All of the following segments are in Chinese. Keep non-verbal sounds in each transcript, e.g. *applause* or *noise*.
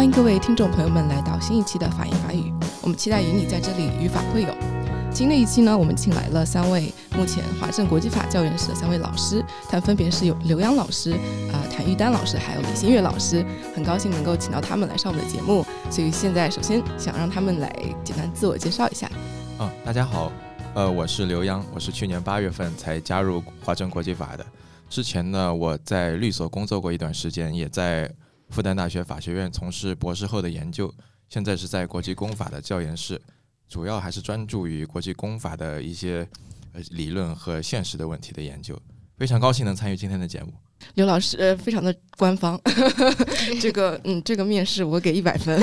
欢迎各位听众朋友们来到新一期的法言法语，我们期待与你在这里与法会友。新的一期呢，我们请来了三位目前华政国际法教研室的三位老师，他们分别是有刘洋老师、啊谭玉丹老师，还有李新月老师。很高兴能够请到他们来上我们的节目，所以现在首先想让他们来简单自我介绍一下。嗯，大家好，呃，我是刘洋，我是去年八月份才加入华政国际法的。之前呢，我在律所工作过一段时间，也在。复旦大学法学院从事博士后的研究，现在是在国际公法的教研室，主要还是专注于国际公法的一些呃理论和现实的问题的研究。非常高兴能参与今天的节目。刘老师，非常的官方，*laughs* 这个嗯，这个面试我给一百分。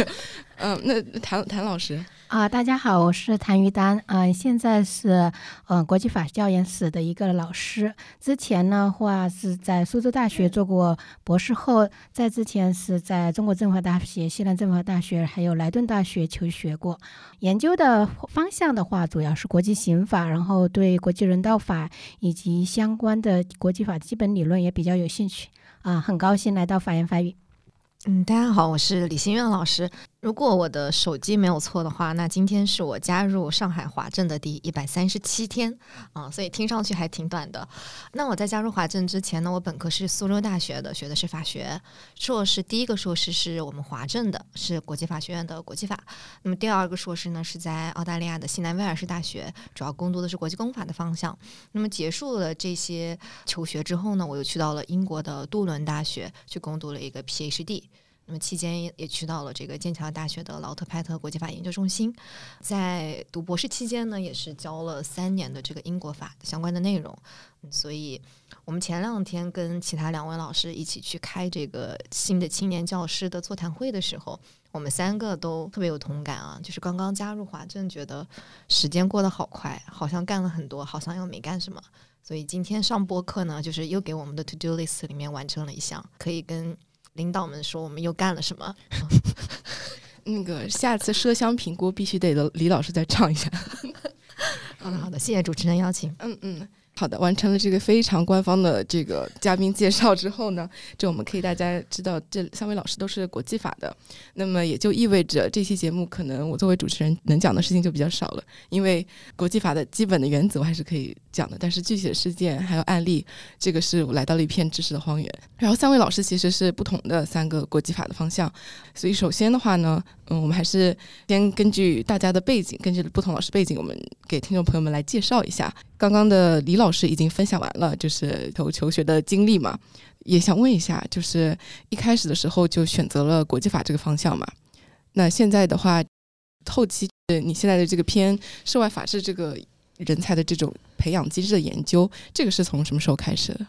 *laughs* 嗯，那谭谭老师。啊，大家好，我是谭于丹，啊，现在是嗯国际法教研室的一个老师。之前呢话是在苏州大学做过博士后，在之前是在中国政法大学、西南政法大学还有莱顿大学求学过。研究的方向的话，主要是国际刑法，然后对国际人道法以及相关的国际法基本理论也比较有兴趣。啊，很高兴来到法言法语。嗯，大家好，我是李新月老师。如果我的手机没有错的话，那今天是我加入上海华政的第一百三十七天啊，所以听上去还挺短的。那我在加入华政之前呢，我本科是苏州大学的，学的是法学；硕士第一个硕士是我们华政的，是国际法学院的国际法。那么第二个硕士呢，是在澳大利亚的西南威尔士大学，主要攻读的是国际公法的方向。那么结束了这些求学之后呢，我又去到了英国的杜伦大学去攻读了一个 PhD。那么期间也去到了这个剑桥大学的劳特派特国际法研究中心，在读博士期间呢，也是教了三年的这个英国法相关的内容。所以，我们前两天跟其他两位老师一起去开这个新的青年教师的座谈会的时候，我们三个都特别有同感啊，就是刚刚加入华政，觉得时间过得好快，好像干了很多，好像又没干什么。所以今天上播课呢，就是又给我们的 to do list 里面完成了一项，可以跟。领导们说我们又干了什么？*laughs* 那个下次麝香评估必须得李老师再唱一下。好 *laughs* 的，好的，谢谢主持人邀请。嗯嗯。好的，完成了这个非常官方的这个嘉宾介绍之后呢，就我们可以大家知道这三位老师都是国际法的，那么也就意味着这期节目可能我作为主持人能讲的事情就比较少了，因为国际法的基本的原则我还是可以讲的，但是具体的事件还有案例，这个是我来到了一片知识的荒原。然后三位老师其实是不同的三个国际法的方向，所以首先的话呢，嗯，我们还是先根据大家的背景，根据不同老师背景，我们给听众朋友们来介绍一下。刚刚的李老师已经分享完了，就是求求学的经历嘛，也想问一下，就是一开始的时候就选择了国际法这个方向嘛？那现在的话，后期你现在的这个偏涉外法治这个人才的这种培养机制的研究，这个是从什么时候开始的？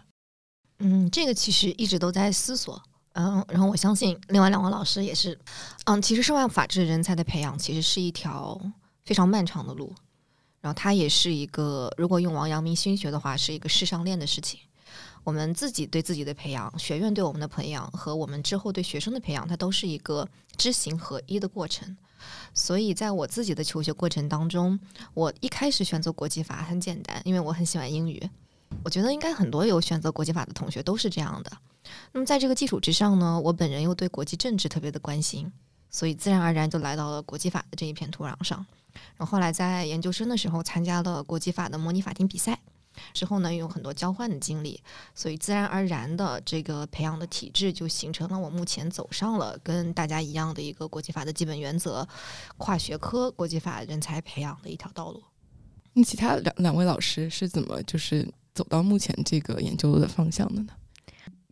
嗯，这个其实一直都在思索，嗯，然后我相信另外两位老师也是，嗯，其实涉外法治人才的培养其实是一条非常漫长的路。然后它也是一个，如果用王阳明心学的话，是一个世上练的事情。我们自己对自己的培养，学院对我们的培养，和我们之后对学生的培养，它都是一个知行合一的过程。所以在我自己的求学过程当中，我一开始选择国际法很简单，因为我很喜欢英语。我觉得应该很多有选择国际法的同学都是这样的。那么在这个基础之上呢，我本人又对国际政治特别的关心，所以自然而然就来到了国际法的这一片土壤上。然后后来在研究生的时候参加了国际法的模拟法庭比赛，之后呢有很多交换的经历，所以自然而然的这个培养的体制就形成了我目前走上了跟大家一样的一个国际法的基本原则、跨学科国际法人才培养的一条道路。那其他两两位老师是怎么就是走到目前这个研究的方向的呢？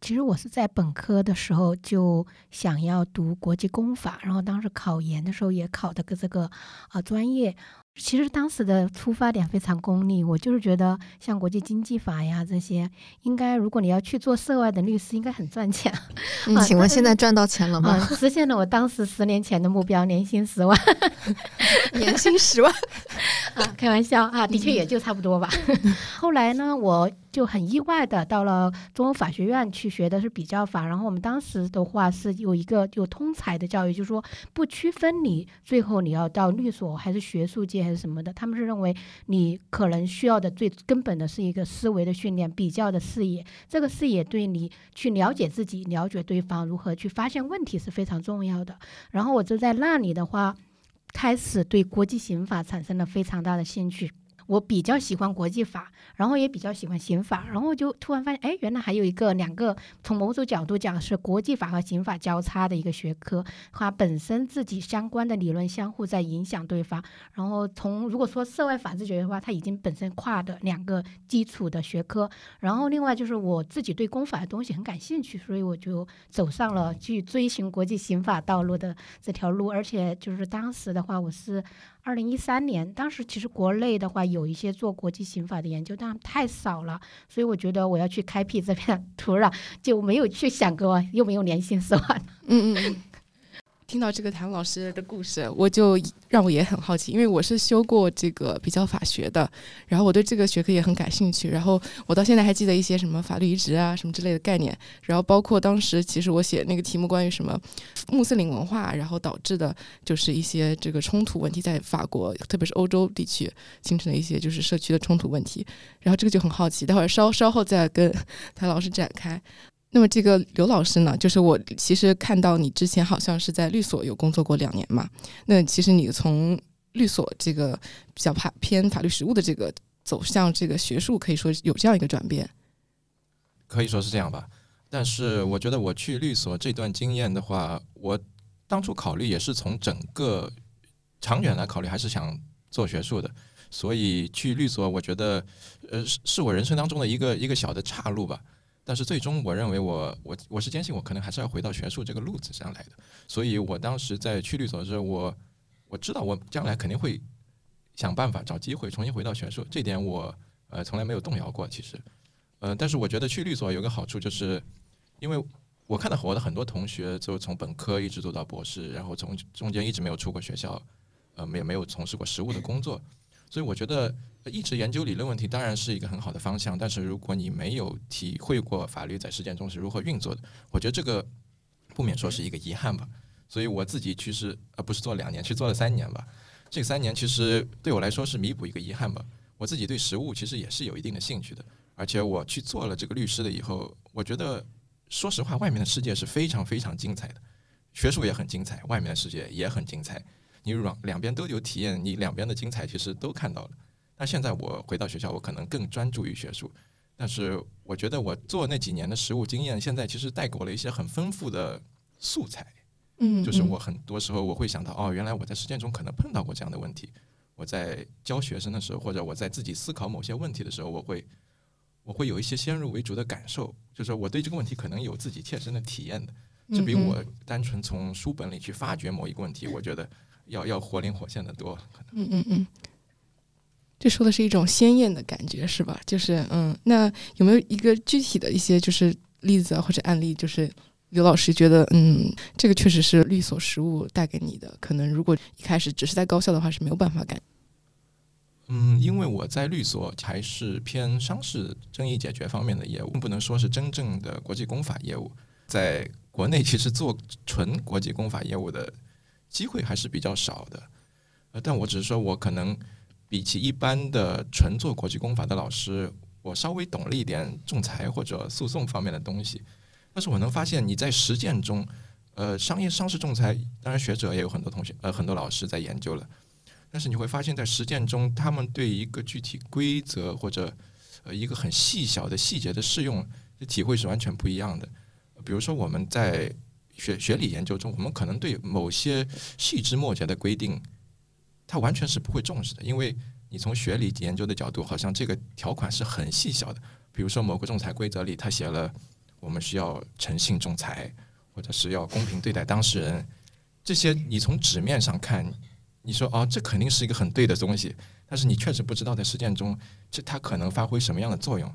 其实我是在本科的时候就想要读国际公法，然后当时考研的时候也考的个这个啊专业。其实当时的出发点非常功利，我就是觉得像国际经济法呀这些，应该如果你要去做涉外的律师，应该很赚钱。*laughs* 嗯，请问现在赚到钱了吗？实现了我当时十年前的目标，年薪十万。*laughs* 年薪十万？*laughs* 啊，开玩笑啊，的确也就差不多吧。后来呢，我就很意外的到了中欧法学院去学的是比较法，然后我们当时的话是有一个有通才的教育，就是说不区分你最后你要到律所还是学术界还是什么的，他们是认为你可能需要的最根本的是一个思维的训练，比较的视野，这个视野对你去了解自己、了解对方、如何去发现问题是非常重要的。然后我就在那里的话，开始对国际刑法产生了非常大的兴趣。我比较喜欢国际法，然后也比较喜欢刑法，然后就突然发现，哎，原来还有一个两个从某种角度讲是国际法和刑法交叉的一个学科，它本身自己相关的理论相互在影响对方。然后从如果说涉外法治学的话，它已经本身跨的两个基础的学科。然后另外就是我自己对公法的东西很感兴趣，所以我就走上了去追寻国际刑法道路的这条路。而且就是当时的话，我是。二零一三年，当时其实国内的话有有一些做国际刑法的研究，但太少了，所以我觉得我要去开辟这片土壤，就没有去想过有没有年薪十万。嗯嗯。听到这个谭老师的故事，我就让我也很好奇，因为我是修过这个比较法学的，然后我对这个学科也很感兴趣，然后我到现在还记得一些什么法律移植啊什么之类的概念，然后包括当时其实我写那个题目关于什么穆斯林文化，然后导致的就是一些这个冲突问题，在法国特别是欧洲地区形成的一些就是社区的冲突问题，然后这个就很好奇，待会儿稍稍后再跟谭老师展开。那么这个刘老师呢，就是我其实看到你之前好像是在律所有工作过两年嘛。那其实你从律所这个比较怕偏法律实务的这个走向这个学术，可以说有这样一个转变，可以说是这样吧。但是我觉得我去律所这段经验的话，我当初考虑也是从整个长远来考虑，还是想做学术的。所以去律所，我觉得呃是是我人生当中的一个一个小的岔路吧。但是最终，我认为我我我是坚信我可能还是要回到学术这个路子上来的。所以我当时在去律所的时候，我我知道我将来肯定会想办法找机会重新回到学术，这点我呃从来没有动摇过。其实，呃，但是我觉得去律所有个好处，就是因为我看到我的很多同学就从本科一直读到博士，然后从中间一直没有出过学校，呃，没没有从事过实务的工作，所以我觉得。一直研究理论问题当然是一个很好的方向，但是如果你没有体会过法律在实践中是如何运作的，我觉得这个不免说是一个遗憾吧。所以我自己其实呃不是做两年，去做了三年吧。这三年其实对我来说是弥补一个遗憾吧。我自己对实务其实也是有一定的兴趣的，而且我去做了这个律师的以后，我觉得说实话，外面的世界是非常非常精彩的，学术也很精彩，外面的世界也很精彩。你两两边都有体验，你两边的精彩其实都看到了。那现在我回到学校，我可能更专注于学术，但是我觉得我做那几年的实务经验，现在其实带给我了一些很丰富的素材。嗯，就是我很多时候我会想到，哦，原来我在实践中可能碰到过这样的问题。我在教学生的时候，或者我在自己思考某些问题的时候，我会我会有一些先入为主的感受，就是我对这个问题可能有自己切身的体验的，这比我单纯从书本里去发掘某一个问题，我觉得要要活灵活现的多。可能，嗯嗯嗯。这说的是一种鲜艳的感觉，是吧？就是嗯，那有没有一个具体的一些就是例子或者案例？就是刘老师觉得，嗯，这个确实是律所实务带给你的。可能如果一开始只是在高校的话，是没有办法干。嗯，因为我在律所还是偏商事争议解决方面的业务，不能说是真正的国际公法业务。在国内，其实做纯国际公法业务的机会还是比较少的。呃，但我只是说我可能。比起一般的纯做国际公法的老师，我稍微懂了一点仲裁或者诉讼方面的东西。但是我能发现你在实践中，呃，商业商事仲裁，当然学者也有很多同学，呃，很多老师在研究了。但是你会发现在实践中，他们对一个具体规则或者呃一个很细小的细节的适用的体会是完全不一样的。比如说我们在学学理研究中，我们可能对某些细枝末节的规定。他完全是不会重视的，因为你从学理研究的角度，好像这个条款是很细小的。比如说某个仲裁规则里，他写了我们需要诚信仲裁，或者是要公平对待当事人，这些你从纸面上看，你说哦，这肯定是一个很对的东西，但是你确实不知道在实践中，这它可能发挥什么样的作用。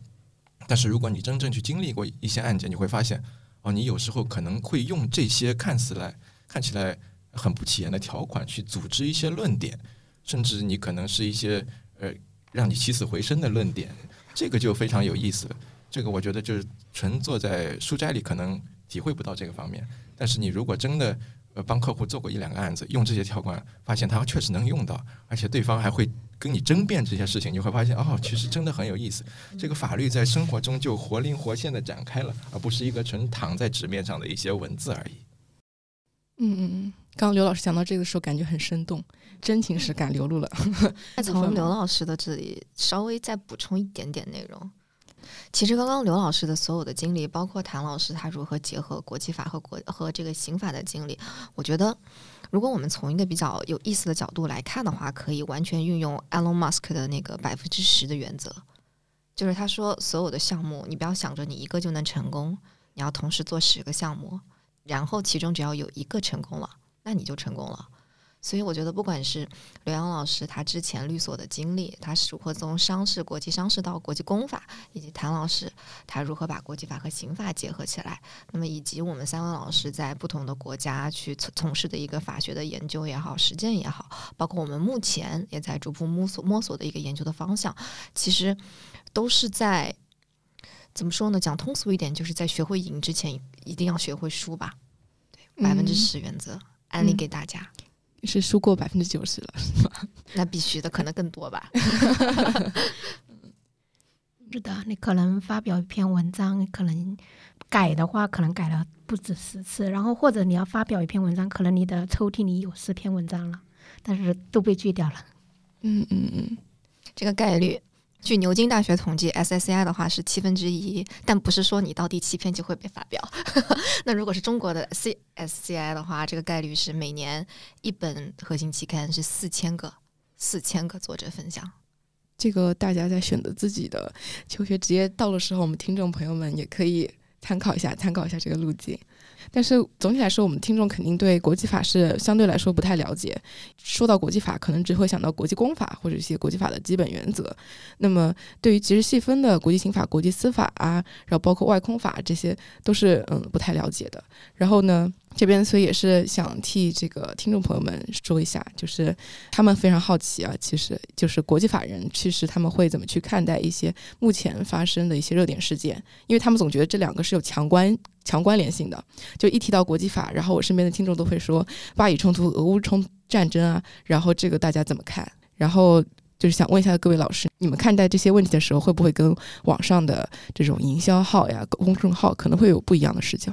但是如果你真正去经历过一些案件，你会发现，哦，你有时候可能会用这些看似来看起来。很不起眼的条款去组织一些论点，甚至你可能是一些呃让你起死回生的论点，这个就非常有意思了。这个我觉得就是纯坐在书斋里可能体会不到这个方面，但是你如果真的呃帮客户做过一两个案子，用这些条款，发现他确实能用到，而且对方还会跟你争辩这些事情，你会发现哦，其实真的很有意思。这个法律在生活中就活灵活现的展开了，而不是一个纯躺在纸面上的一些文字而已。嗯嗯嗯，刚刚刘老师讲到这个时候，感觉很生动，真情实感流露了。*laughs* 那从刘老师的这里稍微再补充一点点内容。其实刚刚刘老师的所有的经历，包括谭老师他如何结合国际法和国和这个刑法的经历，我觉得，如果我们从一个比较有意思的角度来看的话，可以完全运用 Elon Musk 的那个百分之十的原则，就是他说所有的项目，你不要想着你一个就能成功，你要同时做十个项目，然后其中只要有一个成功了，那你就成功了。所以我觉得，不管是刘洋老师他之前律所的经历，他是如何从商事、国际商事到国际公法，以及谭老师他如何把国际法和刑法结合起来，那么以及我们三位老师在不同的国家去从从事的一个法学的研究也好、实践也好，包括我们目前也在逐步摸索摸索的一个研究的方向，其实都是在怎么说呢？讲通俗一点，就是在学会赢之前，一定要学会输吧。对，百分之十原则，安利给大家。是输过百分之九十了，是吗？那必须的，可能更多吧。*laughs* 是的，你可能发表一篇文章，可能改的话，可能改了不止十次。然后或者你要发表一篇文章，可能你的抽屉里有十篇文章了，但是都被拒掉了。嗯嗯嗯，这个概率。据牛津大学统计，SSCI 的话是七分之一，但不是说你到第七篇就会被发表。*laughs* 那如果是中国的 CSCI 的话，这个概率是每年一本核心期刊是四千个，四千个作者分享。这个大家在选择自己的求学职业道路时候，我们听众朋友们也可以参考一下，参考一下这个路径。但是总体来说，我们听众肯定对国际法是相对来说不太了解。说到国际法，可能只会想到国际公法或者一些国际法的基本原则。那么，对于其实细分的国际刑法、国际司法啊，然后包括外空法，这些都是嗯不太了解的。然后呢？这边所以也是想替这个听众朋友们说一下，就是他们非常好奇啊，其实就是国际法人其实他们会怎么去看待一些目前发生的一些热点事件，因为他们总觉得这两个是有强关强关联性的。就一提到国际法，然后我身边的听众都会说巴以冲突、俄乌冲战争啊，然后这个大家怎么看？然后就是想问一下各位老师，你们看待这些问题的时候，会不会跟网上的这种营销号呀、公众号可能会有不一样的视角？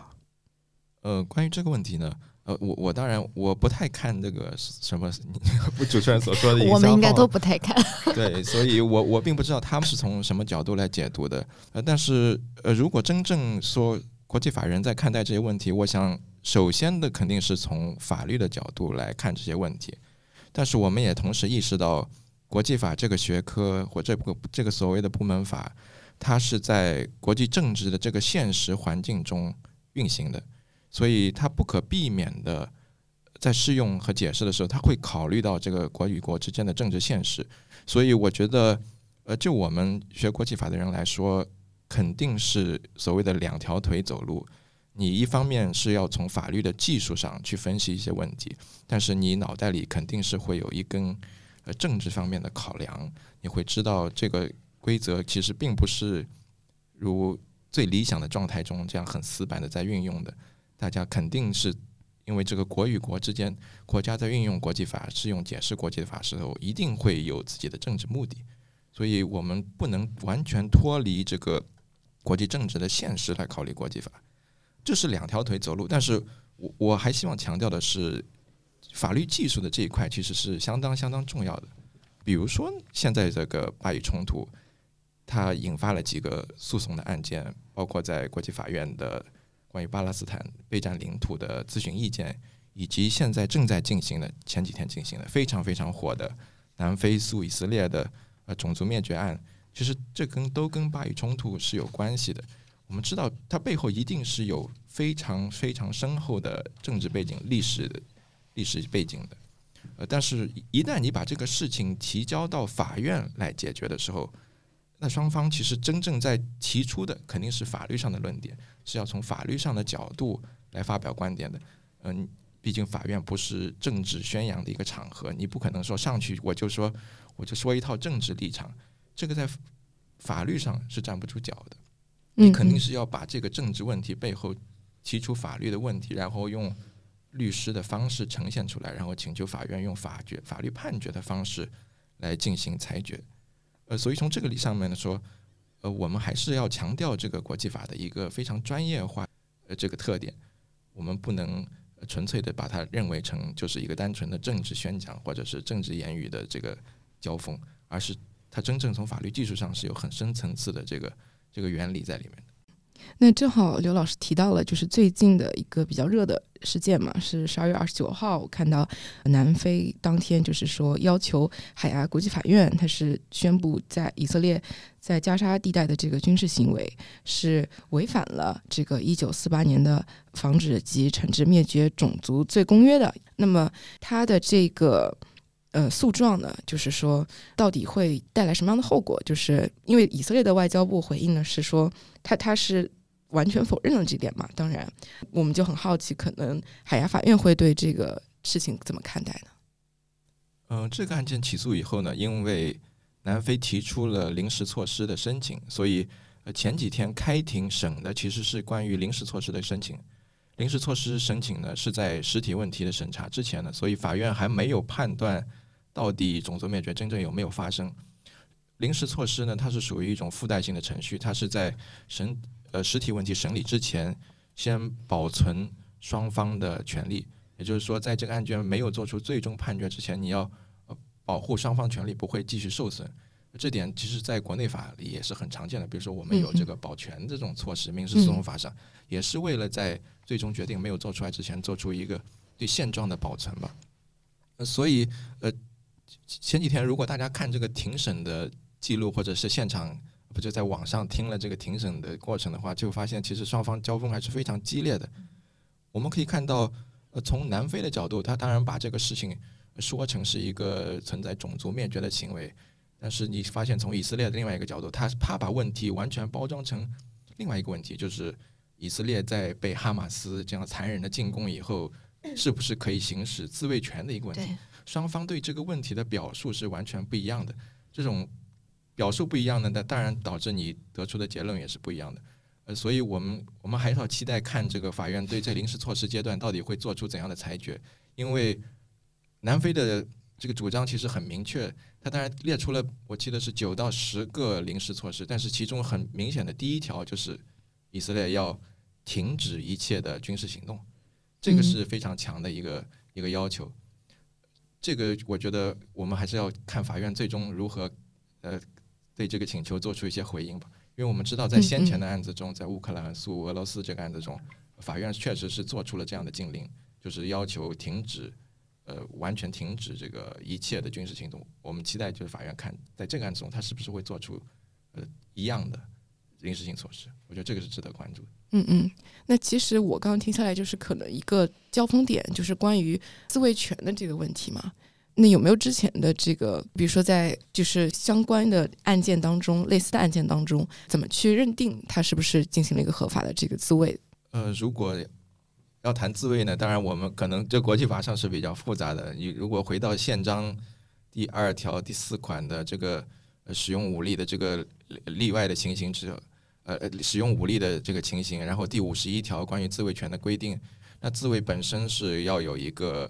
呃，关于这个问题呢，呃，我我当然我不太看这个什么 *laughs* 不主持人所说的，我们应该都不太看。对，所以我我并不知道他们是从什么角度来解读的。呃，但是呃，如果真正说国际法人在看待这些问题，我想首先的肯定是从法律的角度来看这些问题。但是我们也同时意识到，国际法这个学科或这个这个所谓的部门法，它是在国际政治的这个现实环境中运行的。所以，他不可避免的在适用和解释的时候，他会考虑到这个国与国之间的政治现实。所以，我觉得，呃，就我们学国际法的人来说，肯定是所谓的两条腿走路。你一方面是要从法律的技术上去分析一些问题，但是你脑袋里肯定是会有一根呃政治方面的考量。你会知道这个规则其实并不是如最理想的状态中这样很死板的在运用的。大家肯定是因为这个国与国之间，国家在运用国际法、适用解释国际法时候，一定会有自己的政治目的，所以我们不能完全脱离这个国际政治的现实来考虑国际法。这是两条腿走路，但是我我还希望强调的是，法律技术的这一块其实是相当相当重要的。比如说，现在这个巴以冲突，它引发了几个诉讼的案件，包括在国际法院的。关于巴勒斯坦备战领土的咨询意见，以及现在正在进行的前几天进行的非常非常火的南非诉以色列的呃种族灭绝案，其实这跟都跟巴以冲突是有关系的。我们知道它背后一定是有非常非常深厚的政治背景、历史历史背景的。呃，但是一旦你把这个事情提交到法院来解决的时候，那双方其实真正在提出的肯定是法律上的论点，是要从法律上的角度来发表观点的。嗯，毕竟法院不是政治宣扬的一个场合，你不可能说上去我就说我就说一套政治立场。这个在法律上是站不住脚的。嗯你肯定是要把这个政治问题背后提出法律的问题，然后用律师的方式呈现出来，然后请求法院用法决、法律判决的方式来进行裁决。呃，所以从这个理上面来说，呃，我们还是要强调这个国际法的一个非常专业化呃这个特点，我们不能纯粹的把它认为成就是一个单纯的政治宣讲或者是政治言语的这个交锋，而是它真正从法律技术上是有很深层次的这个这个原理在里面的。那正好刘老师提到了，就是最近的一个比较热的事件嘛，是十二月二十九号，我看到南非当天就是说要求海牙国际法院，它是宣布在以色列在加沙地带的这个军事行为是违反了这个一九四八年的防止及惩治灭绝种族罪公约的。那么它的这个。呃，诉状呢，就是说到底会带来什么样的后果？就是因为以色列的外交部回应呢是说，他他是完全否认了这点嘛。当然，我们就很好奇，可能海牙法院会对这个事情怎么看待呢？嗯、这个案件起诉以后呢，因为南非提出了临时措施的申请，所以呃前几天开庭审的其实是关于临时措施的申请。临时措施申请呢是在实体问题的审查之前的，所以法院还没有判断到底种族灭绝真正有没有发生。临时措施呢，它是属于一种附带性的程序，它是在审呃实体问题审理之前，先保存双方的权利，也就是说，在这个案件没有做出最终判决之前，你要呃保护双方权利不会继续受损。这点其实在国内法里也是很常见的，比如说我们有这个保全这种措施，民事诉讼法上也是为了在最终决定没有做出来之前，做出一个对现状的保存吧。呃所以呃，前几天如果大家看这个庭审的记录，或者是现场不就在网上听了这个庭审的过程的话，就发现其实双方交锋还是非常激烈的。我们可以看到，呃，从南非的角度，他当然把这个事情说成是一个存在种族灭绝的行为，但是你发现从以色列的另外一个角度，他怕把问题完全包装成另外一个问题，就是以色列在被哈马斯这样残忍的进攻以后，是不是可以行使自卫权的一个问题。对，双方对这个问题的表述是完全不一样的。这种表述不一样呢，那当然导致你得出的结论也是不一样的。呃，所以我们我们还是要期待看这个法院对这临时措施阶段到底会做出怎样的裁决，因为南非的这个主张其实很明确，他当然列出了我记得是九到十个临时措施，但是其中很明显的第一条就是以色列要停止一切的军事行动，这个是非常强的一个、一个要求。这个我觉得我们还是要看法院最终如何呃对这个请求做出一些回应吧，因为我们知道在先前的案子中，在乌克兰诉俄罗斯这个案子中，法院确实是做出了这样的禁令，就是要求停止呃完全停止这个一切的军事行动。我们期待就是法院看在这个案子中，他是不是会做出呃一样的临时性措施。我觉得这个是值得关注的。嗯嗯，那其实我刚刚听下来，就是可能一个交锋点，就是关于自卫权的这个问题嘛。那有没有之前的这个，比如说在就是相关的案件当中，类似的案件当中，怎么去认定他是不是进行了一个合法的这个自卫？呃，如果要谈自卫呢，当然我们可能这国际法上是比较复杂的。你如果回到宪章第二条第四款的这个使用武力的这个例外的情形之呃使用武力的这个情形，然后第五十一条关于自卫权的规定，那自卫本身是要有一个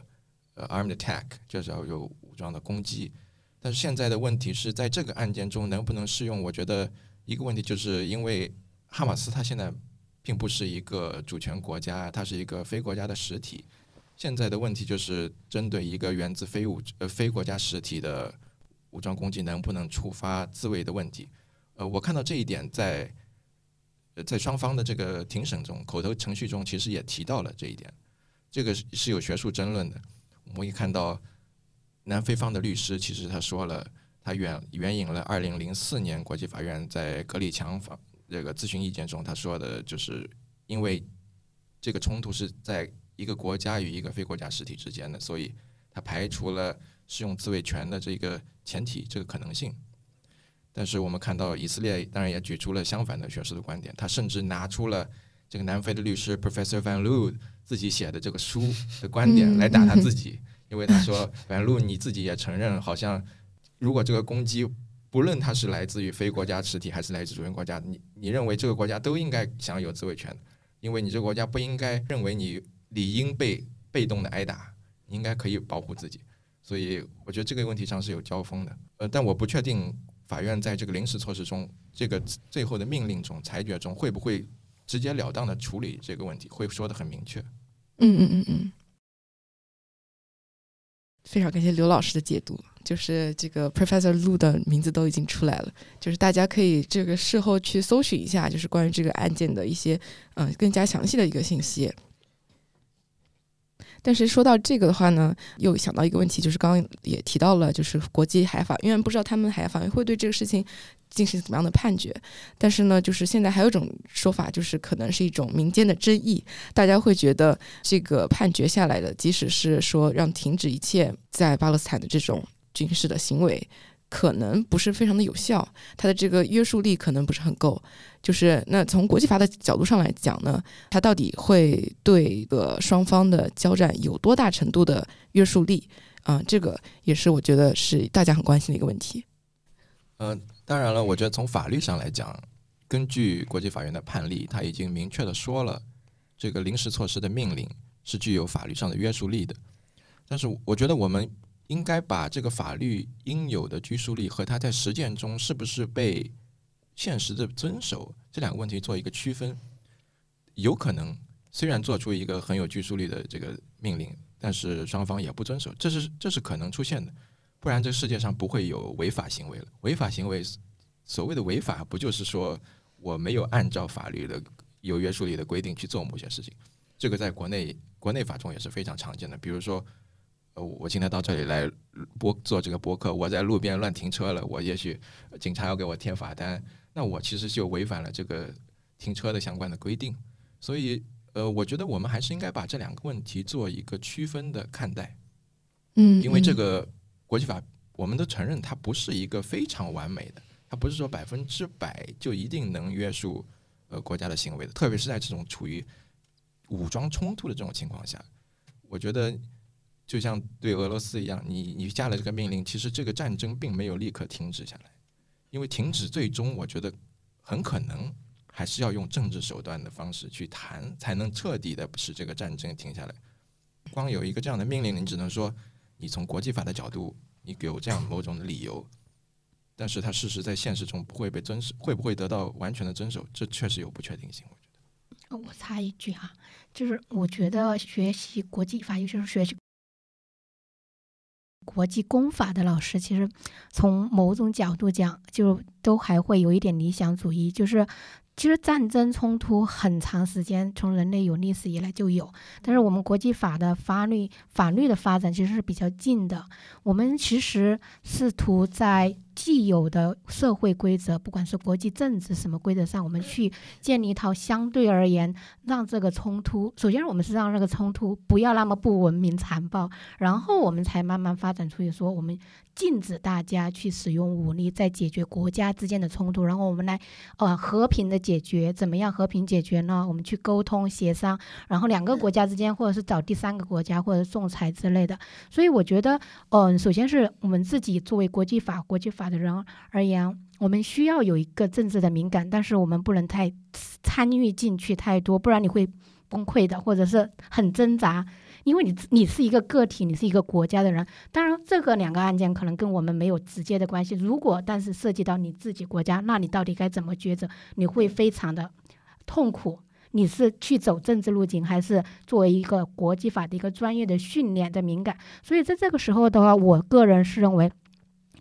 呃 armed attack，就是要有武装的攻击。但是现在的问题是在这个案件中能不能适用？我觉得一个问题就是因为哈马斯它现在并不是一个主权国家，它是一个非国家的实体。现在的问题就是针对一个源自非武呃非国家实体的武装攻击，能不能触发自卫的问题？呃，我看到这一点在在双方的这个庭审中，口头程序中其实也提到了这一点，这个是是有学术争论的。我们可以看到，南非方的律师其实他说了，他援援引了二零零四年国际法院在格里强方这个咨询意见中，他说的就是因为这个冲突是在一个国家与一个非国家实体之间的，所以他排除了适用自卫权的这个前提这个可能性。但是我们看到以色列当然也举出了相反的学术的观点，他甚至拿出了这个南非的律师 Professor Van Lu 自己写的这个书的观点来打他自己，*laughs* 因为他说 Van Lu 你自己也承认，好像如果这个攻击不论它是来自于非国家实体还是来自主权国家，你你认为这个国家都应该享有自卫权，因为你这个国家不应该认为你理应被被动的挨打，你应该可以保护自己。所以我觉得这个问题上是有交锋的。呃，但我不确定法院在这个临时措施中，这个最后的命令中裁决中会不会直截了当的处理这个问题，会说的很明确。嗯嗯嗯嗯。非常感谢刘老师的解读，就是这个 Professor Lu 的名字都已经出来了，就是大家可以这个事后去搜寻一下，就是关于这个案件的一些嗯更加详细的一个信息。但是说到这个的话呢，又想到一个问题，就是刚刚也提到了，就是国际海法院不知道他们海法院会对这个事情进行怎么样的判决。但是呢，就是现在还有一种说法，就是可能是一种民间的争议，大家会觉得这个判决下来的，即使是说让停止一切在巴勒斯坦的这种军事的行为。可能不是非常的有效，它的这个约束力可能不是很够。就是那从国际法的角度上来讲呢，它到底会对一个双方的交战有多大程度的约束力啊？这个也是我觉得是大家很关心的一个问题。嗯，当然了，我觉得从法律上来讲，根据国际法院的判例，他已经明确的说了，这个临时措施的命令是具有法律上的约束力的。但是我觉得我们。应该把这个法律应有的拘束力和它在实践中是不是被现实的遵守这两个问题做一个区分。有可能虽然做出一个很有拘束力的这个命令，但是双方也不遵守，这是这是可能出现的。不然这世界上不会有违法行为了。违法行为，所谓的违法，不就是说我没有按照法律的有约束力的规定去做某些事情？这个在国内国内法中也是非常常见的，比如说。呃，我今天到这里来播做这个播客，我在路边乱停车了，我也许警察要给我贴罚单，那我其实就违反了这个停车的相关的规定。所以，呃，我觉得我们还是应该把这两个问题做一个区分的看待。嗯，因为这个国际法，我们都承认它不是一个非常完美的，它不是说百分之百就一定能约束呃国家的行为的，特别是在这种处于武装冲突的这种情况下，我觉得。就像对俄罗斯一样，你你下了这个命令，其实这个战争并没有立刻停止下来，因为停止最终我觉得很可能还是要用政治手段的方式去谈，才能彻底的使这个战争停下来。光有一个这样的命令，你只能说你从国际法的角度，你有这样某种的理由，但是它事实在现实中不会被遵守，会不会得到完全的遵守，这确实有不确定性。我觉得，我插一句哈，就是我觉得学习国际法，尤其是学习。国际公法的老师，其实从某种角度讲，就都还会有一点理想主义，就是。其实战争冲突很长时间，从人类有历史以来就有。但是我们国际法的法律法律的发展其实是比较近的。我们其实试图在既有的社会规则，不管是国际政治什么规则上，我们去建立一套相对而言，让这个冲突，首先我们是让这个冲突不要那么不文明残暴，然后我们才慢慢发展出去说我们。禁止大家去使用武力，在解决国家之间的冲突，然后我们来，呃，和平的解决。怎么样和平解决呢？我们去沟通协商，然后两个国家之间，或者是找第三个国家，或者仲裁之类的。所以我觉得，嗯，首先是我们自己作为国际法、国际法法的人而言，我们需要有一个政治的敏感，但是我们不能太参与进去太多，不然你会崩溃的，或者是很挣扎。因为你你是一个个体，你是一个国家的人。当然，这个两个案件可能跟我们没有直接的关系。如果但是涉及到你自己国家，那你到底该怎么抉择？你会非常的痛苦。你是去走政治路径，还是作为一个国际法的一个专业的训练的敏感？所以在这个时候的话，我个人是认为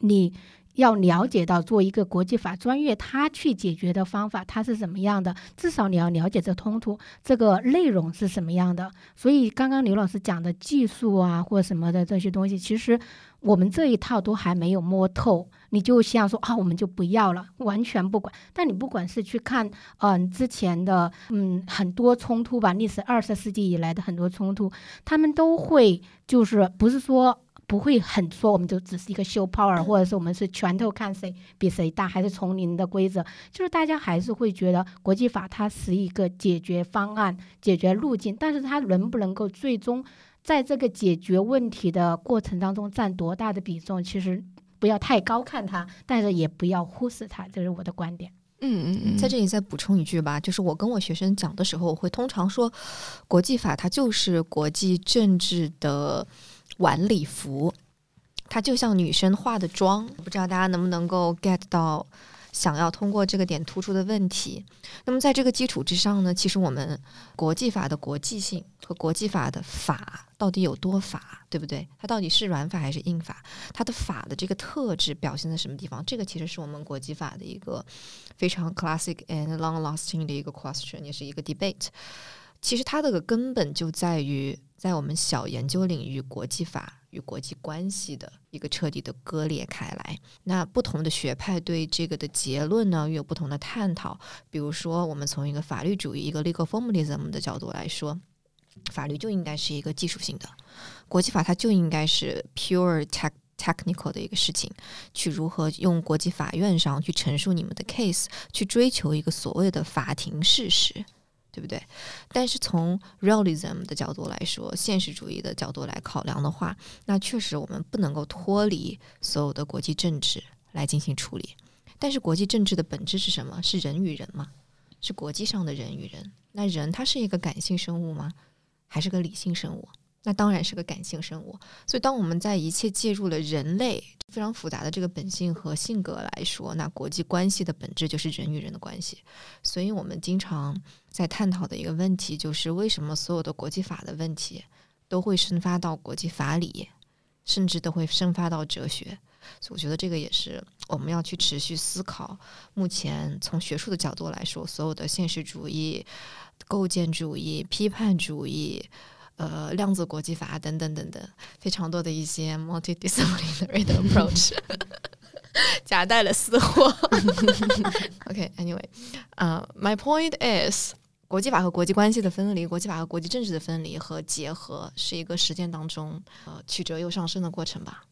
你。要了解到做一个国际法专业，他去解决的方法，他是怎么样的？至少你要了解这冲突这个内容是什么样的。所以刚刚刘老师讲的技术啊，或什么的这些东西，其实我们这一套都还没有摸透。你就像说啊，我们就不要了，完全不管。但你不管是去看，嗯，之前的嗯很多冲突吧，历史二十世纪以来的很多冲突，他们都会就是不是说。不会很说，我们就只是一个 show power，或者是我们是拳头看谁比谁大，还是丛林的规则，就是大家还是会觉得国际法它是一个解决方案、解决路径，但是它能不能够最终在这个解决问题的过程当中占多大的比重，其实不要太高看它，但是也不要忽视它，这是我的观点。嗯嗯嗯，在这里再补充一句吧，就是我跟我学生讲的时候，我会通常说，国际法它就是国际政治的晚礼服，它就像女生化的妆，不知道大家能不能够 get 到。想要通过这个点突出的问题，那么在这个基础之上呢，其实我们国际法的国际性和国际法的法到底有多法，对不对？它到底是软法还是硬法？它的法的这个特质表现在什么地方？这个其实是我们国际法的一个非常 classic and long-lasting 的一个 question，也是一个 debate。其实它的根本就在于在我们小研究领域国际法。与国际关系的一个彻底的割裂开来。那不同的学派对这个的结论呢，又有不同的探讨。比如说，我们从一个法律主义、一个 legal formalism 的角度来说，法律就应该是一个技术性的，国际法它就应该是 pure tech technical 的一个事情，去如何用国际法院上去陈述你们的 case，去追求一个所谓的法庭事实。对不对？但是从 realism 的角度来说，现实主义的角度来考量的话，那确实我们不能够脱离所有的国际政治来进行处理。但是国际政治的本质是什么？是人与人吗？是国际上的人与人？那人他是一个感性生物吗？还是个理性生物？那当然是个感性生物。所以当我们在一切介入了人类非常复杂的这个本性和性格来说，那国际关系的本质就是人与人的关系。所以我们经常。在探讨的一个问题就是，为什么所有的国际法的问题都会生发到国际法理，甚至都会生发到哲学？所以，我觉得这个也是我们要去持续思考。目前从学术的角度来说，所有的现实主义、构建主义、批判主义、呃量子国际法等等等等，非常多的一些 multidisciplinary 的 approach。*laughs* 夹带了私货。*laughs* OK，Anyway，呃，My point is，国际法和国际关系的分离，国际法和国际政治的分离和结合，是一个实践当中呃曲折又上升的过程吧。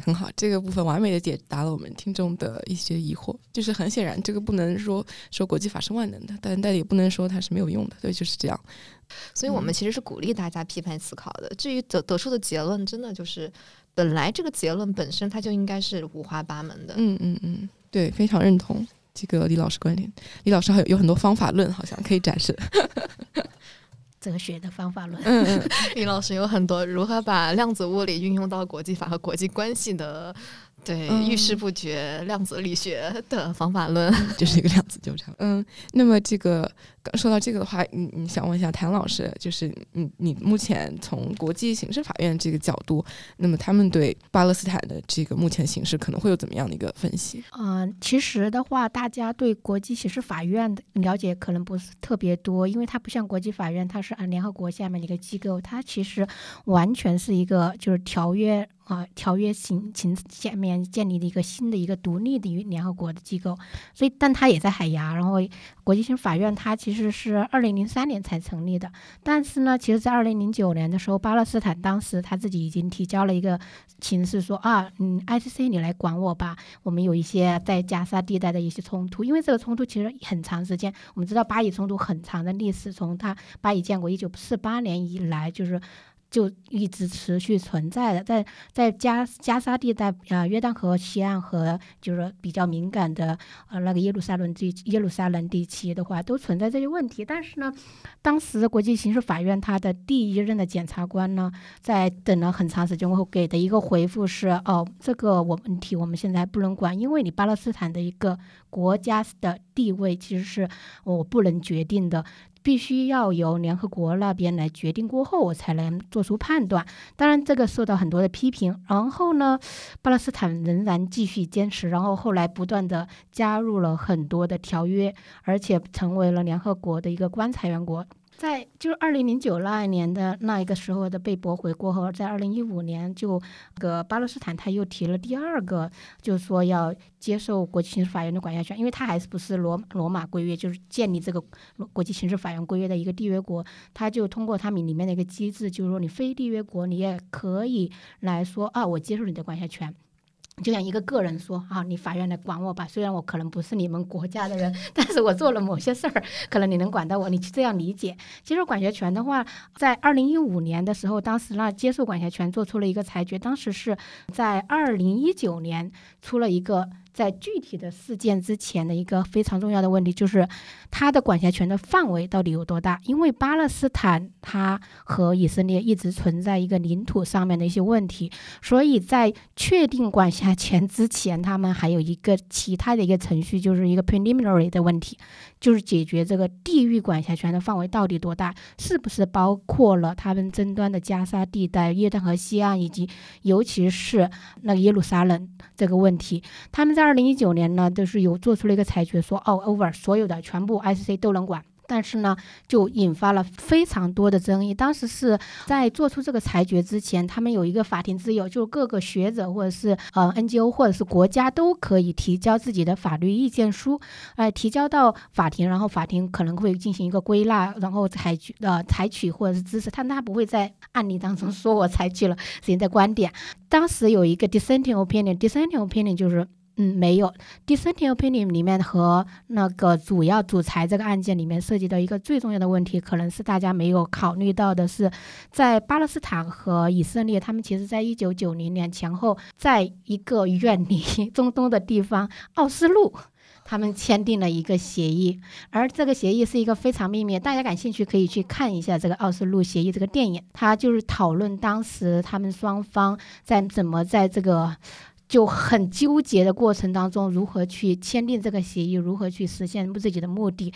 很好，这个部分完美的解答了我们听众的一些疑惑。就是很显然，这个不能说说国际法是万能的，但但也不能说它是没有用的。对，就是这样。所以我们其实是鼓励大家批判思考的。至于得得出的结论，真的就是。本来这个结论本身它就应该是五花八门的。嗯嗯嗯，对，非常认同这个李老师观点。李老师还有有很多方法论，好像可以展示。*laughs* 哲学的方法论。嗯嗯，*laughs* 李老师有很多如何把量子物理运用到国际法和国际关系的。对，遇事不决，量子力学的方法论就是一个量子纠缠。嗯，那么这个刚说到这个的话，你你想问一下谭老师，就是你你目前从国际刑事法院这个角度，那么他们对巴勒斯坦的这个目前形势可能会有怎么样的一个分析？嗯，其实的话，大家对国际刑事法院的了解可能不是特别多，因为它不像国际法院，它是按联合国下面的一个机构，它其实完全是一个就是条约。啊，条约形形下面建立的一个新的一个独立的于联合国的机构，所以但它也在海牙。然后国际刑事法院它其实是二零零三年才成立的，但是呢，其实在二零零九年的时候，巴勒斯坦当时他自己已经提交了一个请示，说啊，嗯，ICC 你来管我吧，我们有一些在加沙地带的一些冲突，因为这个冲突其实很长时间，我们知道巴以冲突很长的历史，从它巴以建国一九四八年以来就是。就一直持续存在的，在在加加沙地带啊，约旦河西岸和就是比较敏感的呃那个耶路撒冷地耶路撒冷地区的话，都存在这些问题。但是呢，当时国际刑事法院他的第一任的检察官呢，在等了很长时间后给的一个回复是：哦，这个我问题我们现在不能管，因为你巴勒斯坦的一个国家的地位其实是我不能决定的。必须要由联合国那边来决定过后，我才能做出判断。当然，这个受到很多的批评。然后呢，巴勒斯坦仍然继续坚持，然后后来不断的加入了很多的条约，而且成为了联合国的一个观察员国。在就是二零零九那一年的那一个时候的被驳回过后，在二零一五年就个巴勒斯坦他又提了第二个，就是说要接受国际刑事法院的管辖权，因为他还是不是罗罗马规约，就是建立这个国际刑事法院规约的一个缔约国，他就通过他们里面的一个机制，就是说你非缔约国你也可以来说啊，我接受你的管辖权。就像一个个人说啊，你法院来管我吧，虽然我可能不是你们国家的人，*laughs* 但是我做了某些事儿，可能你能管到我，你这样理解。接受管辖权的话，在二零一五年的时候，当时那接受管辖权做出了一个裁决，当时是在二零一九年出了一个。在具体的事件之前的一个非常重要的问题，就是它的管辖权的范围到底有多大？因为巴勒斯坦它和以色列一直存在一个领土上面的一些问题，所以在确定管辖权之前，他们还有一个其他的一个程序，就是一个 preliminary 的问题，就是解决这个地域管辖权的范围到底多大，是不是包括了他们争端的加沙地带、约旦河西岸，以及尤其是那个耶路撒冷这个问题，他们在。在二零一九年呢，就是有做出了一个裁决，说 all，over 所有的全部 ICC 都能管。但是呢，就引发了非常多的争议。当时是在做出这个裁决之前，他们有一个法庭自由，就是各个学者或者是呃 NGO 或者是国家都可以提交自己的法律意见书，呃，提交到法庭，然后法庭可能会进行一个归纳，然后采取呃采取或者是支持，但他不会在案例当中说我采取了谁的观点。当时有一个 dissenting opinion，dissenting opinion 就是。嗯，没有。dissenting opinion 里面和那个主要主裁这个案件里面涉及到一个最重要的问题，可能是大家没有考虑到的是，在巴勒斯坦和以色列，他们其实在一九九零年前后，在一个远离 *laughs* 中东的地方奥斯陆，他们签订了一个协议，而这个协议是一个非常秘密，大家感兴趣可以去看一下这个奥斯陆协议这个电影，它就是讨论当时他们双方在怎么在这个。就很纠结的过程当中，如何去签订这个协议，如何去实现自己的目的。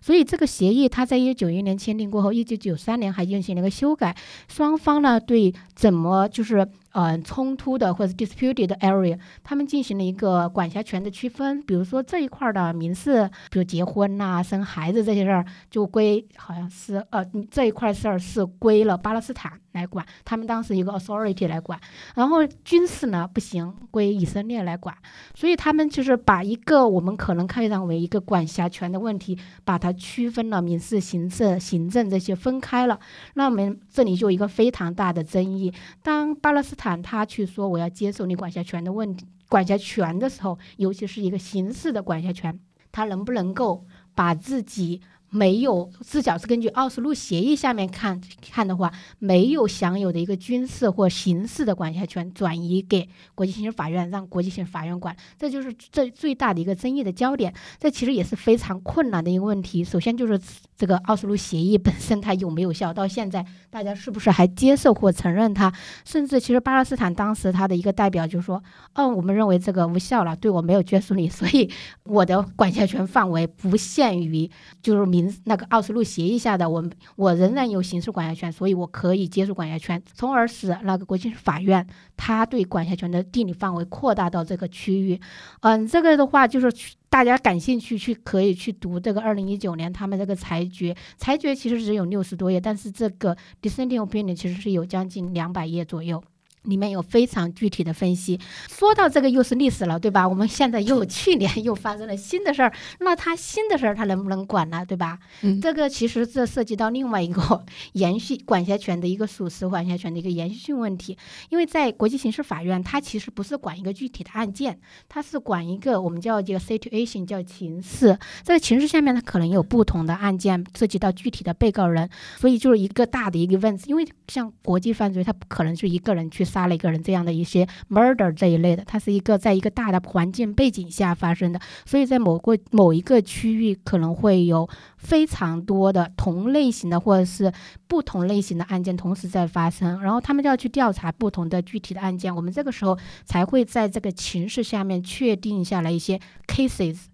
所以这个协议，它在一九九一年签订过后，一九九三年还进行了一个修改。双方呢，对怎么就是。呃，冲突的或者 disputed area，他们进行了一个管辖权的区分。比如说这一块的民事，比如结婚呐、生孩子这些事儿，就归好像是呃这一块事儿是归了巴勒斯坦来管，他们当时一个 authority 来管。然后军事呢不行，归以色列来管。所以他们就是把一个我们可能看上为一个管辖权的问题，把它区分了民事、刑事、行政这些分开了。那我们这里就一个非常大的争议，当巴勒斯坦他去说我要接受你管辖权的问题，管辖权的时候，尤其是一个刑事的管辖权，他能不能够把自己？没有，至少是根据奥斯陆协议下面看看的话，没有享有的一个军事或刑事的管辖权转移给国际刑事法院，让国际刑事法院管，这就是最最大的一个争议的焦点。这其实也是非常困难的一个问题。首先就是这个奥斯陆协议本身它有没有效，到现在大家是不是还接受或承认它？甚至其实巴勒斯坦当时他的一个代表就说：“哦，我们认为这个无效了，对我没有约束力，所以我的管辖权范围不限于就是民。”那个奥斯陆协议下的我，我仍然有刑事管辖权，所以我可以接受管辖权，从而使那个国际法院他对管辖权的地理范围扩大到这个区域。嗯，这个的话就是大家感兴趣去可以去读这个二零一九年他们这个裁决，裁决其实只有六十多页，但是这个 dissenting opinion 其实是有将近两百页左右。里面有非常具体的分析。说到这个又是历史了，对吧？我们现在又去年又发生了新的事儿，那他新的事儿他能不能管呢？对吧？嗯，这个其实这涉及到另外一个延续管辖权的一个属实管辖权的一个延续性问题。因为在国际刑事法院，它其实不是管一个具体的案件，它是管一个我们叫这个 situation 叫情势。这个情势下面它可能有不同的案件涉及到具体的被告人，所以就是一个大的一个问题。因为像国际犯罪，它不可能是一个人去。杀了一个人，这样的一些 murder 这一类的，它是一个在一个大的环境背景下发生的，所以在某个某一个区域可能会有非常多的同类型的或者是不同类型的案件同时在发生，然后他们就要去调查不同的具体的案件，我们这个时候才会在这个情势下面确定下来一些 cases。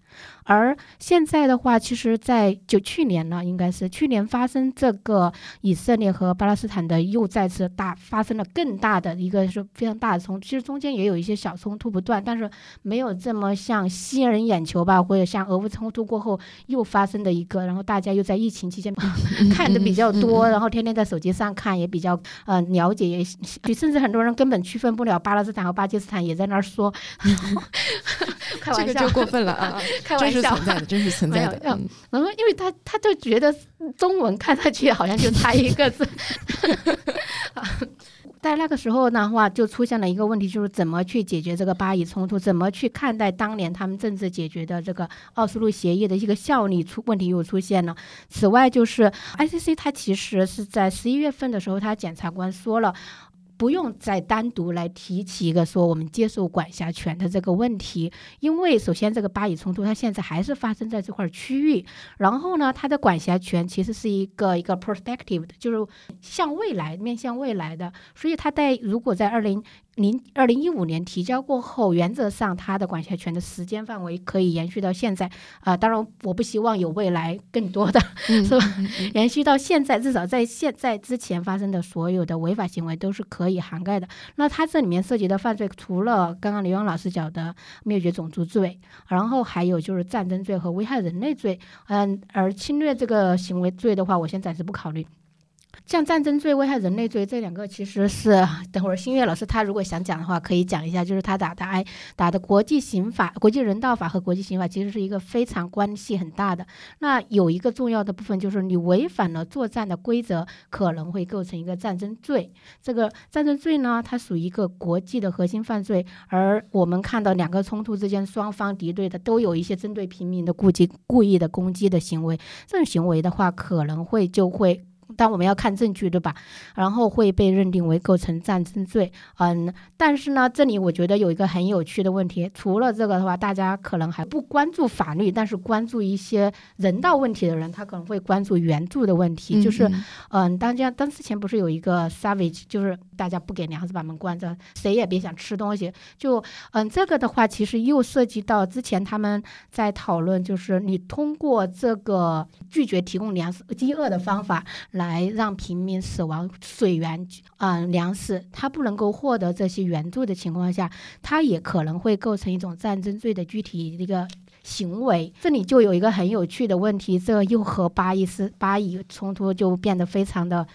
而现在的话，其实，在就去年呢，应该是去年发生这个以色列和巴勒斯坦的又再次大发生了更大的一个是非常大的冲突。其实中间也有一些小冲突不断，但是没有这么像吸引人眼球吧，或者像俄乌冲突过后又发生的一个，然后大家又在疫情期间 *laughs* 看的比较多，然后天天在手机上看也比较呃了解，也甚至很多人根本区分不了巴勒斯坦和巴基斯坦，也在那儿说，*laughs* 开玩笑，这个就过分了啊。*laughs* 开玩笑，真是存在的，真是存在的。然后，因为他他就觉得中文看上去好像就差一个字。*laughs* *laughs* 在那个时候的话，就出现了一个问题，就是怎么去解决这个巴以冲突，怎么去看待当年他们政治解决的这个奥斯陆协议的一个效力出问题又出现了。此外，就是 ICC 它其实是在十一月份的时候，它检察官说了。不用再单独来提起一个说我们接受管辖权的这个问题，因为首先这个巴以冲突它现在还是发生在这块区域，然后呢，它的管辖权其实是一个一个 perspective 的，就是向未来面向未来的，所以它在如果在二零。零二零一五年提交过后，原则上它的管辖权的时间范围可以延续到现在啊。当然，我不希望有未来更多的，*laughs* 是吧？延续到现在，至少在现在之前发生的所有的违法行为都是可以涵盖的。那它这里面涉及的犯罪，除了刚刚刘洋老师讲的灭绝种族罪，然后还有就是战争罪和危害人类罪。嗯，而侵略这个行为罪的话，我先暂时不考虑。像战争罪、危害人类罪这两个，其实是 *laughs* 等会儿新月老师他如果想讲的话，可以讲一下，就是他打的哎打的国际刑法、国际人道法和国际刑法，其实是一个非常关系很大的。那有一个重要的部分，就是你违反了作战的规则，可能会构成一个战争罪。这个战争罪呢，它属于一个国际的核心犯罪，而我们看到两个冲突之间，双方敌对的都有一些针对平民的故意故意的攻击的行为，这种行为的话，可能会就会。但我们要看证据，对吧？然后会被认定为构成战争罪。嗯，但是呢，这里我觉得有一个很有趣的问题，除了这个的话，大家可能还不关注法律，但是关注一些人道问题的人，他可能会关注援助的问题。就是，嗯，当家当之前不是有一个 savage，就是大家不给粮食把门关着，谁也别想吃东西。就，嗯，这个的话，其实又涉及到之前他们在讨论，就是你通过这个拒绝提供粮食、饥饿的方法。来让平民死亡、水源、啊粮食，他不能够获得这些援助的情况下，他也可能会构成一种战争罪的具体一个行为。这里就有一个很有趣的问题，这又和巴以斯巴以冲突就变得非常的。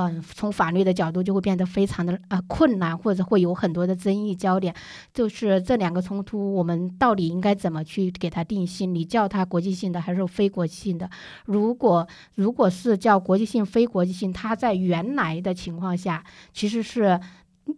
嗯，从法律的角度就会变得非常的啊困难，或者会有很多的争议焦点。就是这两个冲突，我们到底应该怎么去给它定性？你叫它国际性的还是非国际性的？如果如果是叫国际性、非国际性，它在原来的情况下其实是。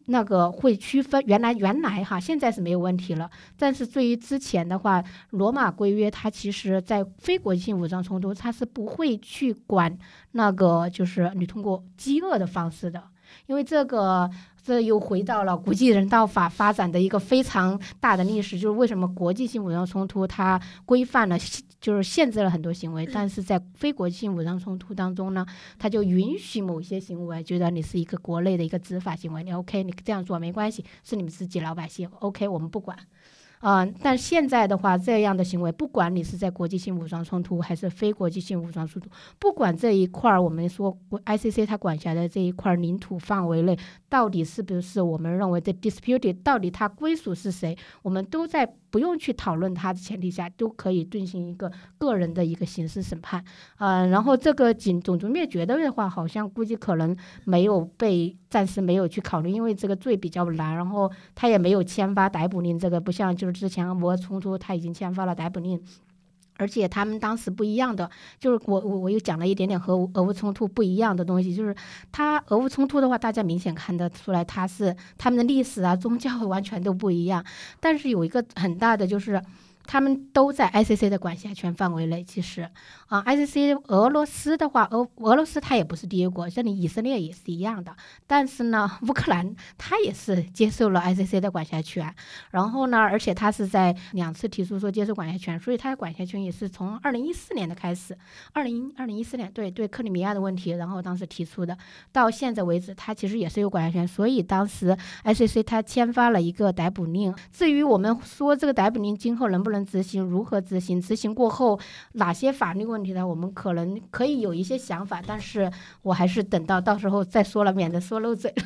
那个会区分，原来原来哈，现在是没有问题了。但是对于之前的话，罗马规约它其实在非国际性武装冲突，它是不会去管那个，就是你通过饥饿的方式的，因为这个。这又回到了国际人道法发展的一个非常大的历史，就是为什么国际性武装冲突它规范了，就是限制了很多行为，但是在非国际性武装冲突当中呢，他就允许某些行为，觉得你是一个国内的一个执法行为，你 OK，你这样做没关系，是你们自己老百姓 OK，我们不管。嗯，但现在的话，这样的行为，不管你是在国际性武装冲突还是非国际性武装冲突，不管这一块儿，我们说 ICC 它管辖的这一块领土范围内，到底是不是我们认为的 disputed，到底它归属是谁，我们都在。不用去讨论他的前提下，都可以进行一个个人的一个刑事审判，嗯，然后这个种种族灭绝的话，好像估计可能没有被暂时没有去考虑，因为这个罪比较难，然后他也没有签发逮捕令，这个不像就是之前俄冲突他已经签发了逮捕令。而且他们当时不一样的，就是我我我又讲了一点点和俄乌冲突不一样的东西，就是他俄乌冲突的话，大家明显看得出来，他是他们的历史啊、宗教完全都不一样。但是有一个很大的就是。他们都在 ICC 的管辖权范围内。其实，啊，ICC 俄罗斯的话，俄俄罗斯它也不是第一国，这里以色列也是一样的。但是呢，*laughs* 乌克兰它也是接受了 ICC 的管辖权。然后呢，而且它是在两次提出说接受管辖权，所以它的管辖权也是从二零一四年的开始，二零二零一四年对对克里米亚的问题，然后当时提出的，到现在为止，它其实也是有管辖权。所以当时 ICC 它签发了一个逮捕令。至于我们说这个逮捕令今后能不能执行如何执行？执行过后哪些法律问问题呢？我们可能可以有一些想法，但是我还是等到到时候再说了，免得说漏嘴了。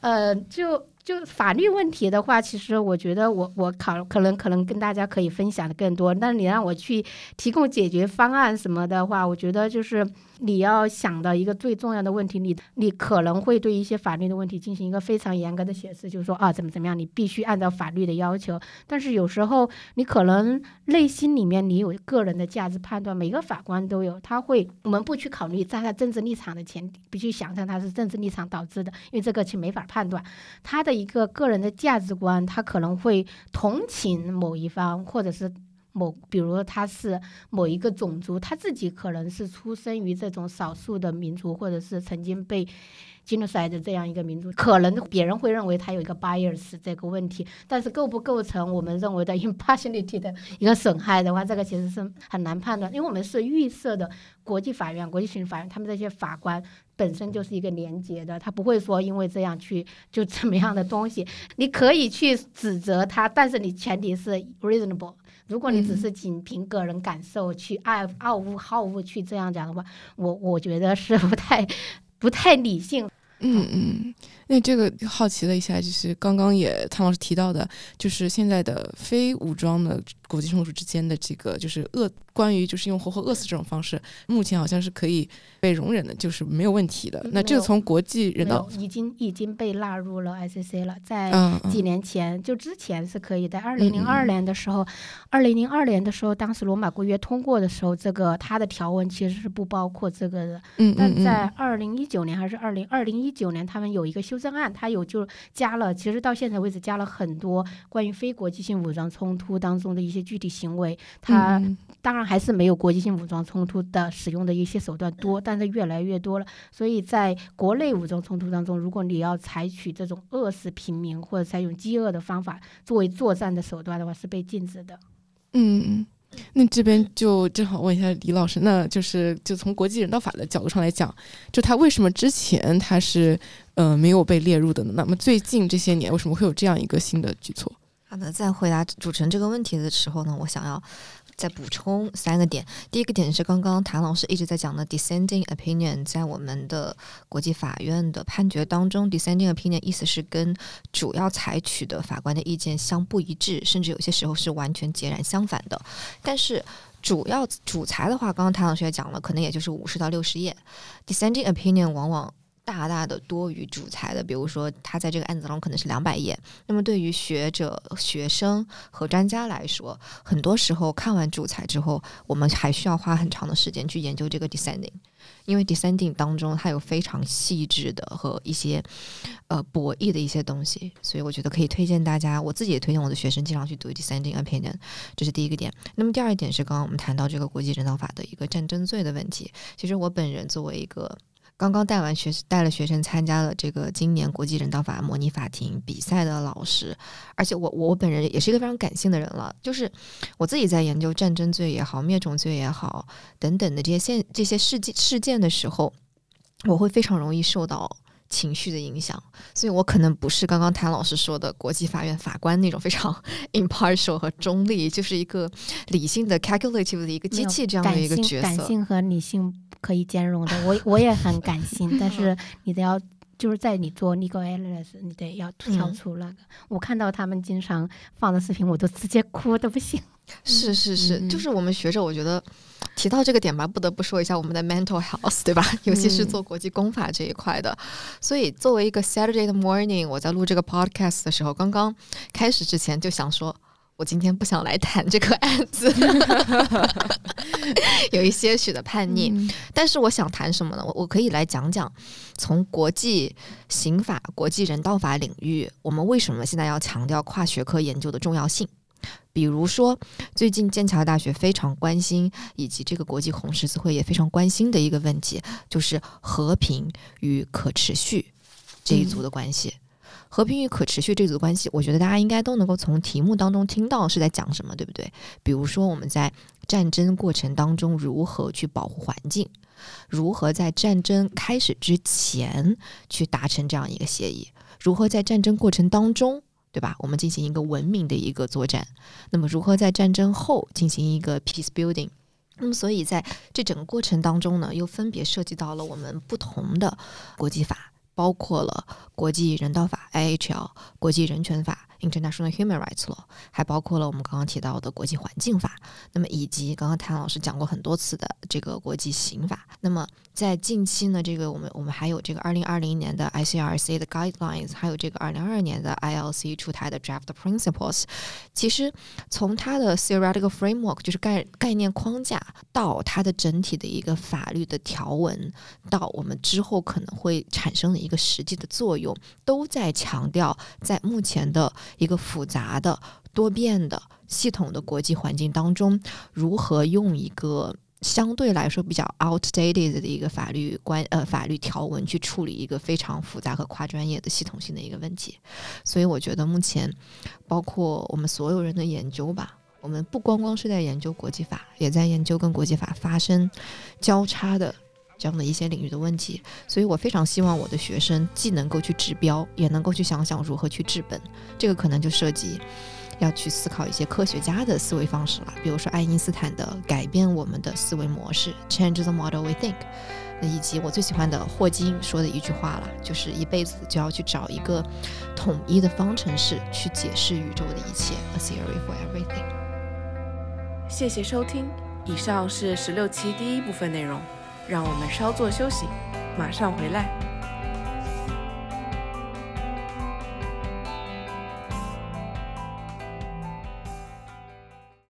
*laughs* 呃，就。就法律问题的话，其实我觉得我我考可能可能跟大家可以分享的更多。但你让我去提供解决方案什么的话，我觉得就是你要想的一个最重要的问题，你你可能会对一些法律的问题进行一个非常严格的解释，就是说啊怎么怎么样，你必须按照法律的要求。但是有时候你可能内心里面你有个人的价值判断，每个法官都有，他会我们不去考虑站在政治立场的前提，必须想象他是政治立场导致的，因为这个其实没法判断他的。一个个人的价值观，他可能会同情某一方，或者是某，比如他是某一个种族，他自己可能是出生于这种少数的民族，或者是曾经被。Genocide 这样一个民族，可能别人会认为他有一个 bias 这个问题，但是构不构成我们认为的 impartiality 的一个损害的话，这个其实是很难判断，因为我们是预设的国际法院、国际刑事法院，他们这些法官本身就是一个廉洁的，他不会说因为这样去就怎么样的东西，你可以去指责他，但是你前提是 reasonable。如果你只是仅凭个人感受去爱傲恶好恶去这样讲的话，我我觉得是不太不太理性。嗯嗯，那这个好奇了一下，就是刚刚也唐老师提到的，就是现在的非武装的国际冲突之间的这个，就是恶。关于就是用活活饿死这种方式，目前好像是可以被容忍的，就是没有问题的。那这个从国际人道已经已经被纳入了 ICC 了，在几年前就之前是可以在二零零二年的时候，二零零二年的时候，当时罗马公约通过的时候，这个它的条文其实是不包括这个的。嗯但在二零一九年还是二零二零一九年，他们有一个修正案，它有就加了，其实到现在为止加了很多关于非国际性武装冲突当中的一些具体行为。它当然。还是没有国际性武装冲突的使用的一些手段多，但是越来越多了。所以在国内武装冲突当中，如果你要采取这种饿死平民或者采用饥饿的方法作为作战的手段的话，是被禁止的。嗯，那这边就正好问一下李老师，那就是就从国际人道法的角度上来讲，就他为什么之前他是呃没有被列入的呢？那么最近这些年为什么会有这样一个新的举措？好的，在回答主持人这个问题的时候呢，我想要。再补充三个点，第一个点是刚刚谭老师一直在讲的 dissenting opinion，在我们的国际法院的判决当中，dissenting opinion 意思是跟主要采取的法官的意见相不一致，甚至有些时候是完全截然相反的。但是主要主裁的话，刚刚谭老师也讲了，可能也就是五十到六十页，dissenting opinion 往往。大大的多于主裁的，比如说他在这个案子当中可能是两百页。那么对于学者、学生和专家来说，很多时候看完主裁之后，我们还需要花很长的时间去研究这个 descending，因为 descending 当中它有非常细致的和一些呃博弈的一些东西，所以我觉得可以推荐大家，我自己也推荐我的学生经常去读 descending opinion，这是第一个点。那么第二点是刚刚我们谈到这个国际人道法的一个战争罪的问题，其实我本人作为一个。刚刚带完学带了学生参加了这个今年国际人道法模拟法庭比赛的老师，而且我我本人也是一个非常感性的人了，就是我自己在研究战争罪也好、灭种罪也好等等的这些现这些事件事件的时候，我会非常容易受到情绪的影响，所以我可能不是刚刚谭老师说的国际法院法官那种非常 *laughs* impartial 和中立，就是一个理性的 calculative 的一个机器这样的一个角色，感性和理性。可以兼容的，我我也很感性，*laughs* 但是你得要就是在你做 legal analysis，你得要跳出那个。我看到他们经常放的视频，我都直接哭的不行。是是是，就是我们学者，我觉得提到这个点吧，不得不说一下我们的 mental health，对吧？*laughs* 尤其是做国际公法这一块的。所以作为一个 Saturday morning，我在录这个 podcast 的时候，刚刚开始之前就想说。我今天不想来谈这个案子，*laughs* 有一些许的叛逆。但是我想谈什么呢？我我可以来讲讲，从国际刑法、国际人道法领域，我们为什么现在要强调跨学科研究的重要性？比如说，最近剑桥大学非常关心，以及这个国际红十字会也非常关心的一个问题，就是和平与可持续这一组的关系。和平与可持续这组关系，我觉得大家应该都能够从题目当中听到是在讲什么，对不对？比如说我们在战争过程当中如何去保护环境，如何在战争开始之前去达成这样一个协议，如何在战争过程当中，对吧？我们进行一个文明的一个作战，那么如何在战争后进行一个 peace building？那么所以在这整个过程当中呢，又分别涉及到了我们不同的国际法。包括了国际人道法 （IHL）、国际人权法。International Human Rights Law 还包括了我们刚刚提到的国际环境法，那么以及刚刚谭老师讲过很多次的这个国际刑法。那么在近期呢，这个我们我们还有这个二零二零年的 ICRC 的 Guidelines，还有这个二零二二年的 ILC 出台的 Draft Principles。其实从它的 Theoretical Framework，就是概概念框架，到它的整体的一个法律的条文，到我们之后可能会产生的一个实际的作用，都在强调在目前的。一个复杂的、多变的、系统的国际环境当中，如何用一个相对来说比较 outdated 的一个法律关呃法律条文去处理一个非常复杂和跨专业的系统性的一个问题？所以我觉得目前，包括我们所有人的研究吧，我们不光光是在研究国际法，也在研究跟国际法发生交叉的。这样的一些领域的问题，所以我非常希望我的学生既能够去治标，也能够去想想如何去治本。这个可能就涉及要去思考一些科学家的思维方式了，比如说爱因斯坦的改变我们的思维模式 （change the model we think），以及我最喜欢的霍金说的一句话了，就是一辈子就要去找一个统一的方程式去解释宇宙的一切 （a theory for everything）。谢谢收听，以上是十六期第一部分内容。让我们稍作休息，马上回来。